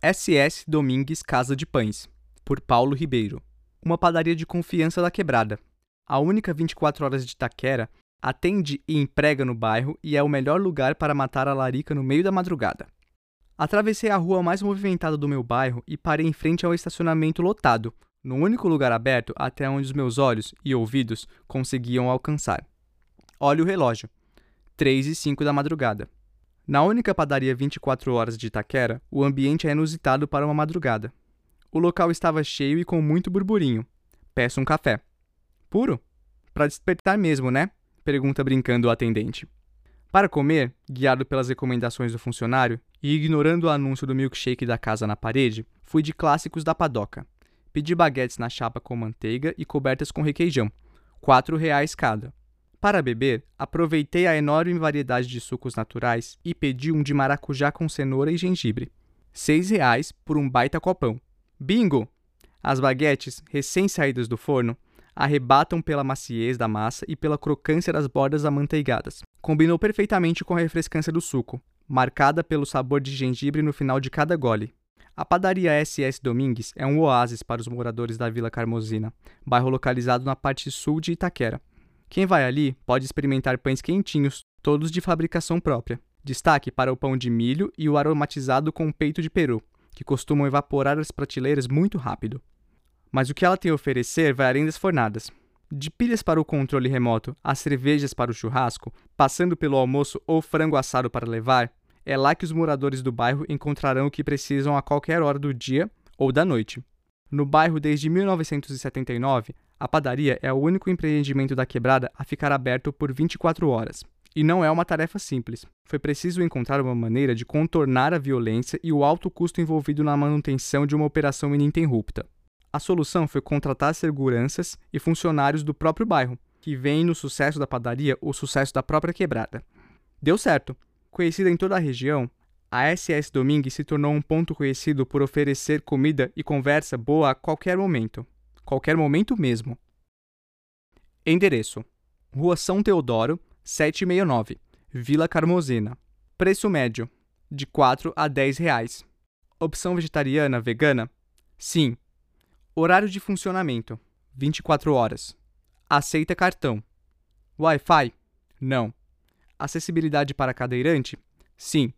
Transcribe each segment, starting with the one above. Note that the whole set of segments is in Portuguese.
SS Domingues Casa de Pães, por Paulo Ribeiro. Uma padaria de confiança da quebrada. A única 24 horas de Itaquera atende e emprega no bairro e é o melhor lugar para matar a larica no meio da madrugada. Atravessei a rua mais movimentada do meu bairro e parei em frente ao estacionamento lotado, no único lugar aberto até onde os meus olhos e ouvidos conseguiam alcançar. Olhe o relógio. 3 e 5 da madrugada. Na única padaria 24 horas de Itaquera, o ambiente é inusitado para uma madrugada. O local estava cheio e com muito burburinho. Peço um café. Puro? Para despertar mesmo, né? Pergunta brincando o atendente. Para comer, guiado pelas recomendações do funcionário e ignorando o anúncio do milkshake da casa na parede, fui de clássicos da padoca. Pedi baguetes na chapa com manteiga e cobertas com requeijão, quatro reais cada. Para beber, aproveitei a enorme variedade de sucos naturais e pedi um de maracujá com cenoura e gengibre. Seis reais por um baita copão. Bingo! As baguetes, recém-saídas do forno, arrebatam pela maciez da massa e pela crocância das bordas amanteigadas. Combinou perfeitamente com a refrescância do suco, marcada pelo sabor de gengibre no final de cada gole. A padaria SS Domingues é um oásis para os moradores da Vila Carmosina, bairro localizado na parte sul de Itaquera. Quem vai ali pode experimentar pães quentinhos, todos de fabricação própria. Destaque para o pão de milho e o aromatizado com peito de peru, que costumam evaporar as prateleiras muito rápido. Mas o que ela tem a oferecer vai além das fornadas. De pilhas para o controle remoto a cervejas para o churrasco, passando pelo almoço ou frango assado para levar, é lá que os moradores do bairro encontrarão o que precisam a qualquer hora do dia ou da noite. No bairro desde 1979, a padaria é o único empreendimento da quebrada a ficar aberto por 24 horas. E não é uma tarefa simples. Foi preciso encontrar uma maneira de contornar a violência e o alto custo envolvido na manutenção de uma operação ininterrupta. A solução foi contratar seguranças e funcionários do próprio bairro, que veem no sucesso da padaria o sucesso da própria quebrada. Deu certo. Conhecida em toda a região, a SS Domingue se tornou um ponto conhecido por oferecer comida e conversa boa a qualquer momento qualquer momento mesmo. Endereço: Rua São Teodoro, 769, Vila Carmozina. Preço médio: de 4 a 10 reais. Opção vegetariana vegana? Sim. Horário de funcionamento: 24 horas. Aceita cartão. Wi-Fi? Não. Acessibilidade para cadeirante? Sim.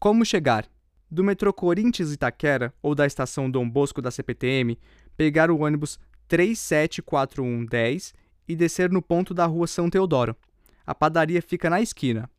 Como chegar? Do metrô Corinthians Itaquera ou da estação Dom Bosco da CPTM, pegar o ônibus 374110 e descer no ponto da rua São Teodoro. A padaria fica na esquina.